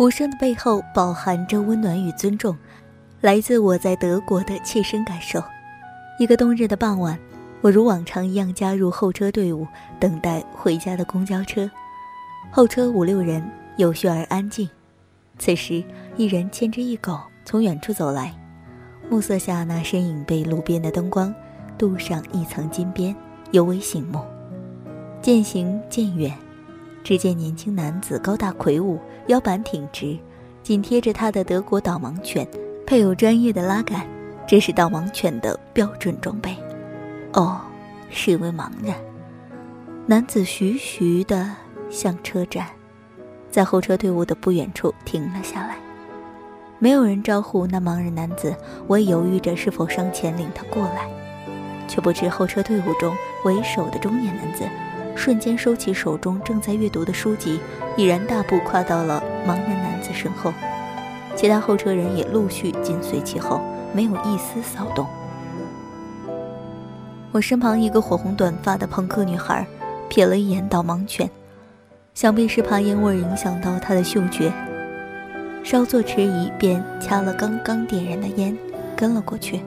无声的背后饱含着温暖与尊重，来自我在德国的切身感受。一个冬日的傍晚，我如往常一样加入候车队伍，等待回家的公交车。候车五六人，有序而安静。此时，一人牵着一狗从远处走来，暮色下那身影被路边的灯光镀上一层金边，尤为醒目。渐行渐远，只见年轻男子高大魁梧，腰板挺直，紧贴着他的德国导盲犬，配有专业的拉杆，这是导盲犬的标准装备。哦，是一位盲人。男子徐徐地。向车站，在候车队伍的不远处停了下来。没有人招呼那盲人男子，我也犹豫着是否上前领他过来，却不知候车队伍中为首的中年男子，瞬间收起手中正在阅读的书籍，已然大步跨到了盲人男子身后。其他候车人也陆续紧随其后，没有一丝骚动。我身旁一个火红短发的朋克女孩，瞥了一眼导盲犬。想必是怕烟味影响到她的嗅觉，稍作迟疑，便掐了刚刚点燃的烟，跟了过去。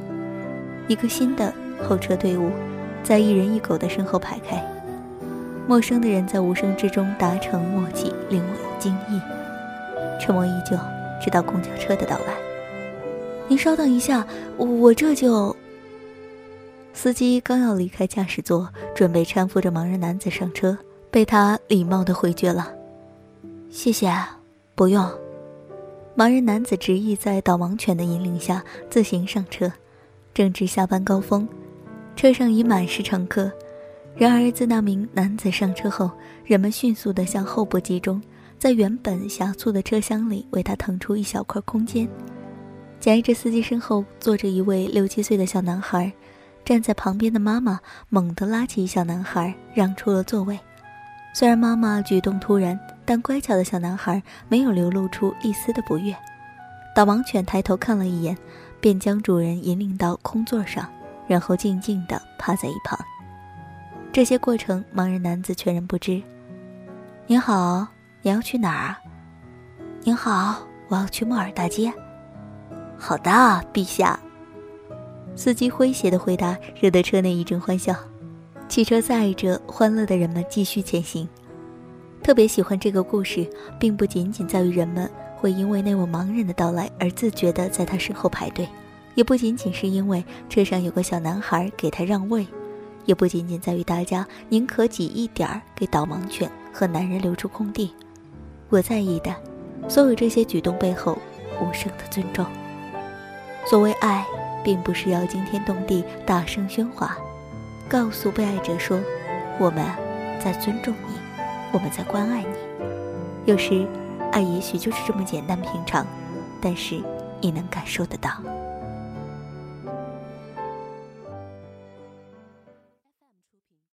一个新的候车队伍，在一人一狗的身后排开。陌生的人在无声之中达成默契，令我惊异。沉默依旧，直到公交车的到来。您稍等一下，我这就……司机刚要离开驾驶座，准备搀扶着盲人男子上车。被他礼貌地回绝了，谢谢，不用。盲人男子执意在导盲犬的引领下自行上车，正值下班高峰，车上已满是乘客。然而自那名男子上车后，人们迅速地向后部集中，在原本狭促的车厢里为他腾出一小块空间。紧挨着司机身后坐着一位六七岁的小男孩，站在旁边的妈妈猛地拉起小男孩，让出了座位。虽然妈妈举动突然，但乖巧的小男孩没有流露出一丝的不悦。导盲犬抬头看了一眼，便将主人引领到空座上，然后静静地趴在一旁。这些过程，盲人男子全然不知。您好，你要去哪儿？您好，我要去莫尔大街。好的，陛下。司机诙谐的回答，惹得车内一阵欢笑。汽车载着欢乐的人们继续前行。特别喜欢这个故事，并不仅仅在于人们会因为那位盲人的到来而自觉地在他身后排队，也不仅仅是因为车上有个小男孩给他让位，也不仅仅在于大家宁可挤一点儿给导盲犬和男人留出空地。我在意的，所有这些举动背后无声的尊重。所谓爱，并不是要惊天动地、大声喧哗。告诉被爱者说：“我们在尊重你，我们在关爱你。有时，爱也许就是这么简单平常，但是你能感受得到。”